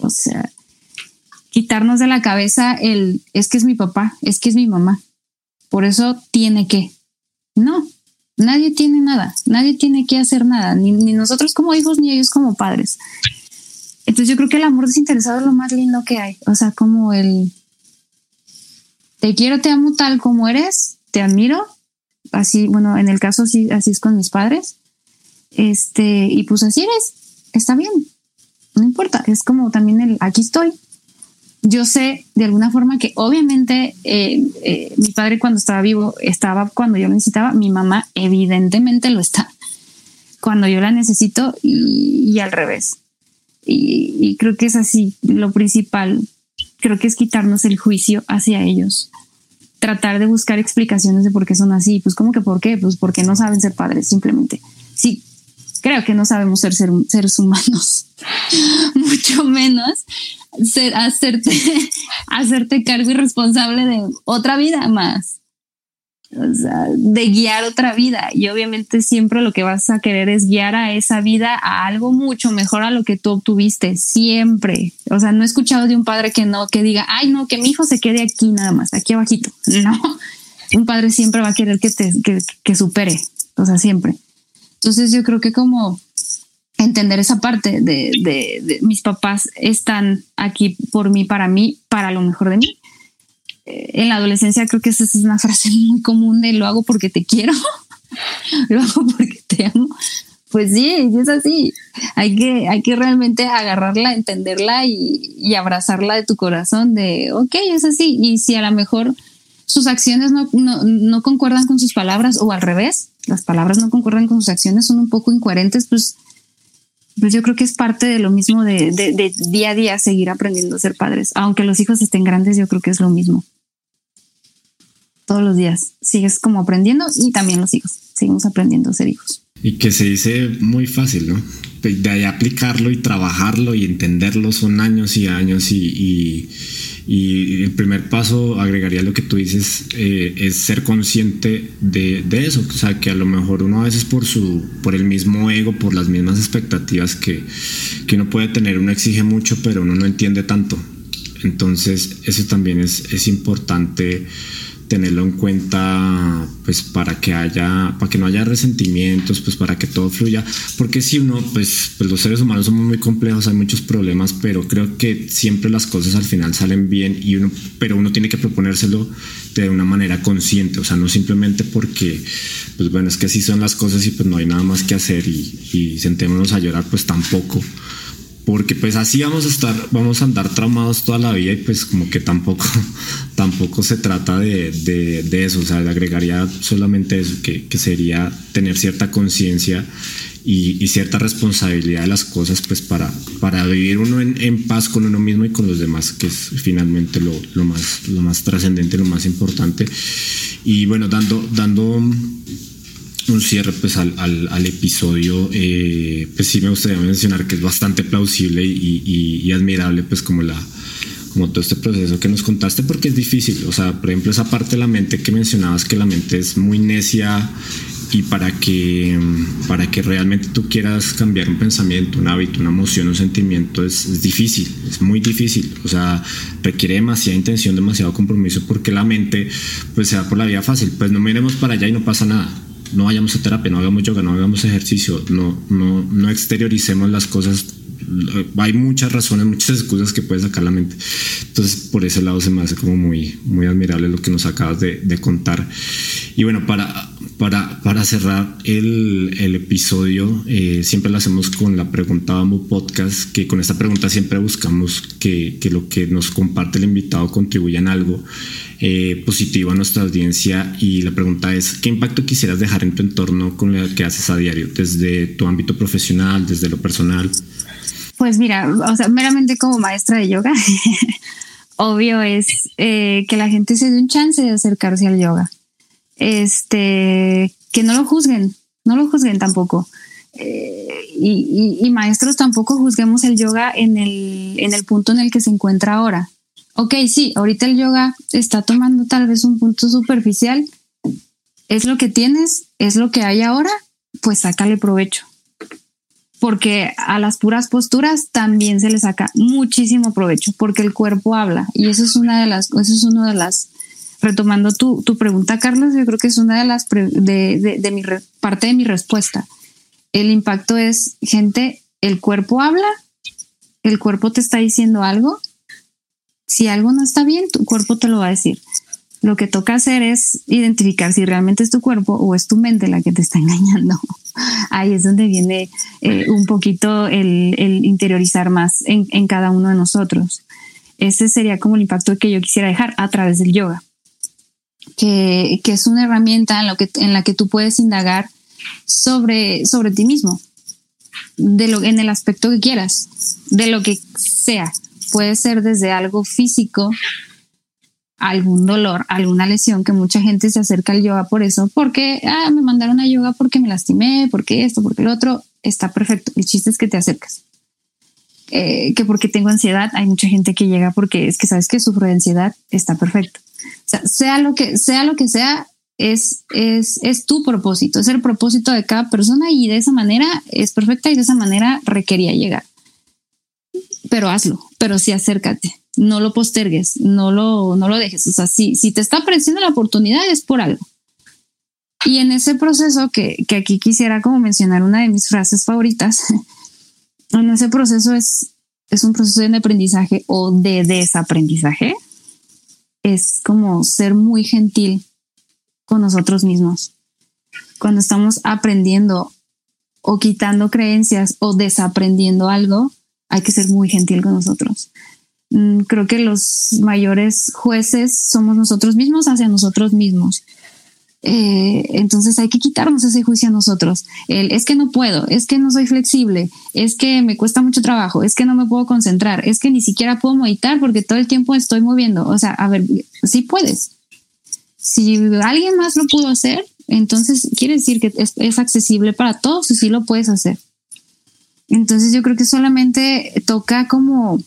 O sea, quitarnos de la cabeza el es que es mi papá, es que es mi mamá. Por eso tiene que. No, Nadie tiene nada, nadie tiene que hacer nada, ni, nosotros como hijos, ni ellos como padres. Entonces yo creo que el amor desinteresado es lo más lindo que hay. O sea, como el te quiero, te amo tal como eres, te admiro. Así, bueno, en el caso así, así es con mis padres. Este, y pues así eres, está bien, no importa, es como también el aquí estoy. Yo sé de alguna forma que obviamente eh, eh, mi padre cuando estaba vivo estaba cuando yo lo necesitaba, mi mamá evidentemente lo está cuando yo la necesito y, al revés. Y, creo que es así lo principal, creo que es quitarnos el juicio hacia ellos, tratar de buscar explicaciones de por qué son así, pues como que por qué, pues porque no saben ser padres simplemente. Sí, creo que no sabemos ser, ser seres humanos, mucho menos ser, hacerte, hacerte cargo y responsable de otra vida más. O sea, de guiar otra vida. Y obviamente siempre lo que vas a querer es guiar a esa vida a algo mucho mejor a lo que tú obtuviste. Siempre. O sea, no he escuchado de un padre que no, que diga, ay, no, que mi hijo se quede aquí nada más, aquí abajito. No. Un padre siempre va a querer que te que supere. O sea, siempre. Entonces yo creo que como entender esa parte de, mis papás están aquí por mí, para mí, para lo mejor de mí. Eh, en la adolescencia creo que esa es una frase muy común de lo hago porque te quiero, lo hago porque te amo. Pues sí, es así. Hay que, hay que realmente agarrarla, entenderla y, abrazarla de tu corazón de, ok, es así. Y si a lo mejor sus acciones no, no concuerdan con sus palabras o al revés, las palabras no concuerdan con sus acciones, son un poco incoherentes, pues pues yo creo que es parte de lo mismo de, de, día a día seguir aprendiendo a ser padres. Aunque los hijos estén grandes, yo creo que es lo mismo. Todos los días sigues como aprendiendo y también los hijos, seguimos aprendiendo a ser hijos. Y que se dice muy fácil, ¿no? De ahí aplicarlo y trabajarlo y entenderlo son años y años y, y, el primer paso, agregaría lo que tú dices, eh, es ser consciente de, de, eso. O sea, que a lo mejor uno a veces por, su, por el mismo ego, por las mismas expectativas que, que uno puede tener, uno exige mucho, pero uno no entiende tanto. Entonces, eso también es, es importante tenerlo en cuenta pues para que haya para que no haya resentimientos pues para que todo fluya. Porque si uno pues, pues, los seres humanos somos muy complejos hay muchos problemas pero creo que siempre las cosas al final salen bien y uno pero uno tiene que proponérselo de una manera consciente o sea no simplemente porque pues bueno es que así son las cosas y pues no hay nada más que hacer y, y sentémonos a llorar pues tampoco porque pues así vamos a estar, vamos a andar traumados toda la vida y pues como que tampoco, tampoco se trata de, de, eso, o sea, le agregaría solamente eso, que, que sería tener cierta conciencia y, cierta responsabilidad de las cosas pues para, para vivir uno en, en, paz con uno mismo y con los demás, que es finalmente lo, lo más, lo más trascendente, lo más importante. Y bueno, dando, dando un cierre pues al, al, episodio, eh, pues sí me gustaría mencionar que es bastante plausible y, y, admirable pues como la como todo este proceso que nos contaste porque es difícil, o sea, por ejemplo esa parte de la mente que mencionabas que la mente es muy necia y para que para que realmente tú quieras cambiar un pensamiento, un hábito, una emoción, un sentimiento es, es difícil, es muy difícil, o sea, requiere demasiada intención, demasiado compromiso porque la mente pues se va por la vía fácil, pues no miremos para allá y no pasa nada no vayamos a terapia, no hagamos yoga, no hagamos ejercicio, no, no, no exterioricemos las cosas. Hay muchas razones, muchas excusas que puede sacar la mente. Entonces, por ese lado se me hace como muy, muy admirable lo que nos acabas de, de contar. Y bueno, para, para, para cerrar el, el episodio, eh, siempre lo hacemos con la pregunta Bamboo Podcast, que con esta pregunta siempre buscamos que, que lo que nos comparte el invitado contribuya en algo eh, positivo a nuestra audiencia. Y la pregunta es, ¿qué impacto quisieras dejar en tu entorno con lo que haces a diario, desde tu ámbito profesional, desde lo personal? Pues mira, o sea, meramente como maestra de yoga, obvio es eh, que la gente se dé un chance de acercarse al yoga este, que no lo juzguen, no lo juzguen tampoco. Eh, y, maestros tampoco juzguemos el yoga en el, en el punto en el que se encuentra ahora. Ok, sí, ahorita el yoga está tomando tal vez un punto superficial. Es lo que tienes, es lo que hay ahora, pues sácale provecho. Porque a las puras posturas también se le saca muchísimo provecho, porque el cuerpo habla. Y eso es una de las, eso es una de las retomando tu, pregunta, Carlos, yo creo que es una de las de, mi parte de mi respuesta. El impacto es, gente, el cuerpo habla, el cuerpo te está diciendo algo. Si algo no está bien, tu cuerpo te lo va a decir. Lo que toca hacer es identificar si realmente es tu cuerpo o es tu mente la que te está engañando. Ahí es donde viene eh, un poquito el, interiorizar más en, en cada uno de nosotros. Ese sería como el impacto que yo quisiera dejar a través del yoga, que, es una herramienta en, lo que, en la que tú puedes indagar sobre, sobre ti mismo, de lo, en el aspecto que quieras, de lo que sea. Puede ser desde algo físico, algún dolor, alguna lesión, que mucha gente se acerca al yoga por eso, porque ah, me mandaron a yoga porque me lastimé, porque esto, porque el otro, está perfecto. El chiste es que te acercas. Eh, que porque tengo ansiedad, hay mucha gente que llega porque es que sabes que sufro de ansiedad, está perfecto. O sea, sea lo que sea, lo que sea, es, es, es tu propósito, es el propósito de cada persona y de esa manera es perfecta y de esa manera requería llegar. Pero hazlo, pero sí acércate, no lo postergues, no lo, no lo dejes. O sea, si, si te está apareciendo la oportunidad es por algo. Y en ese proceso que, que aquí quisiera como mencionar una de mis frases favoritas, en ese proceso es, es un proceso de aprendizaje o de desaprendizaje. Es como ser muy gentil con nosotros mismos. Cuando estamos aprendiendo o quitando creencias o desaprendiendo algo, hay que ser muy gentil con nosotros. Mm, creo que los mayores jueces somos nosotros mismos hacia nosotros mismos. Eh, entonces hay que quitarnos ese juicio a nosotros. Es que no puedo, es que no soy flexible, es que me cuesta mucho trabajo, es que no me puedo concentrar, es que ni siquiera puedo meditar porque todo el tiempo estoy moviendo. O sea, a ver, sí puedes. Si alguien más lo pudo hacer, entonces quiere decir que es, es accesible para todos y sí lo puedes hacer. Entonces yo creo que solamente toca como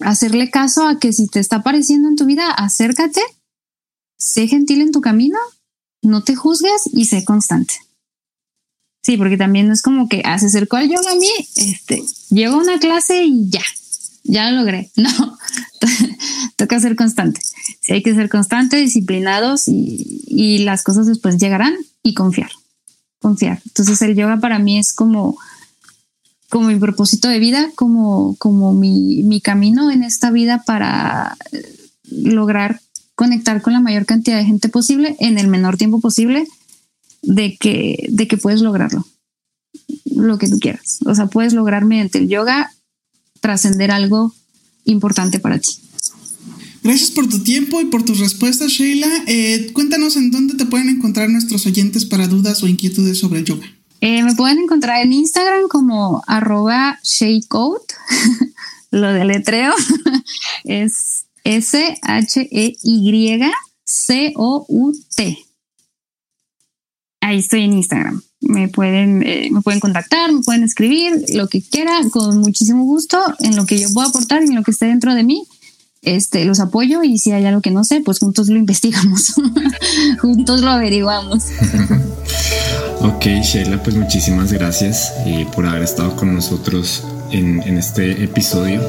hacerle caso a que si te está apareciendo en tu vida, acércate sé gentil en tu camino, no te juzgues y sé constante. Sí, porque también no es como que ah, se acercó al yoga a mí, este, llego a una clase y ya, ya lo logré. No, toca ser constante. Sí, hay que ser constante, disciplinados y, y, las cosas después llegarán y confiar, confiar. Entonces el yoga para mí es como, como mi propósito de vida, como, como mi, mi camino en esta vida para lograr conectar con la mayor cantidad de gente posible en el menor tiempo posible de que, de que puedes lograrlo, lo que tú quieras. O sea, puedes lograr mediante el yoga trascender algo importante para ti. Gracias por tu tiempo y por tus respuestas, Sheila. Eh, cuéntanos en dónde te pueden encontrar nuestros oyentes para dudas o inquietudes sobre el yoga. Eh, me pueden encontrar en Instagram como arroba SheiCout, lo de letreo es S-H-E-Y-C-O-U-T. Ahí estoy en Instagram. Me pueden, eh, me pueden contactar, me pueden escribir, lo que quieran, con muchísimo gusto, en lo que yo pueda aportar, en lo que esté dentro de mí. Este, los apoyo y si hay algo que no sé, pues juntos lo investigamos, juntos lo averiguamos. ok, Sheila, pues muchísimas gracias eh, por haber estado con nosotros en, este episodio.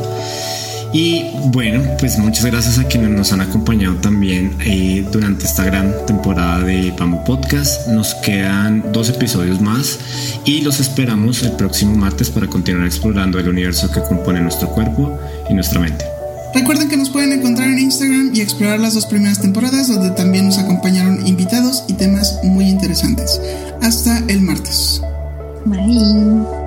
Y bueno, pues muchas gracias a quienes nos han acompañado también eh, durante esta gran temporada de Pamo Podcast. Nos quedan dos episodios más y los esperamos el próximo martes para continuar explorando el universo que compone nuestro cuerpo y nuestra mente. Recuerden que nos pueden encontrar en Instagram y explorar las dos primeras temporadas donde también nos acompañaron invitados y temas muy interesantes. Hasta el martes. Bye.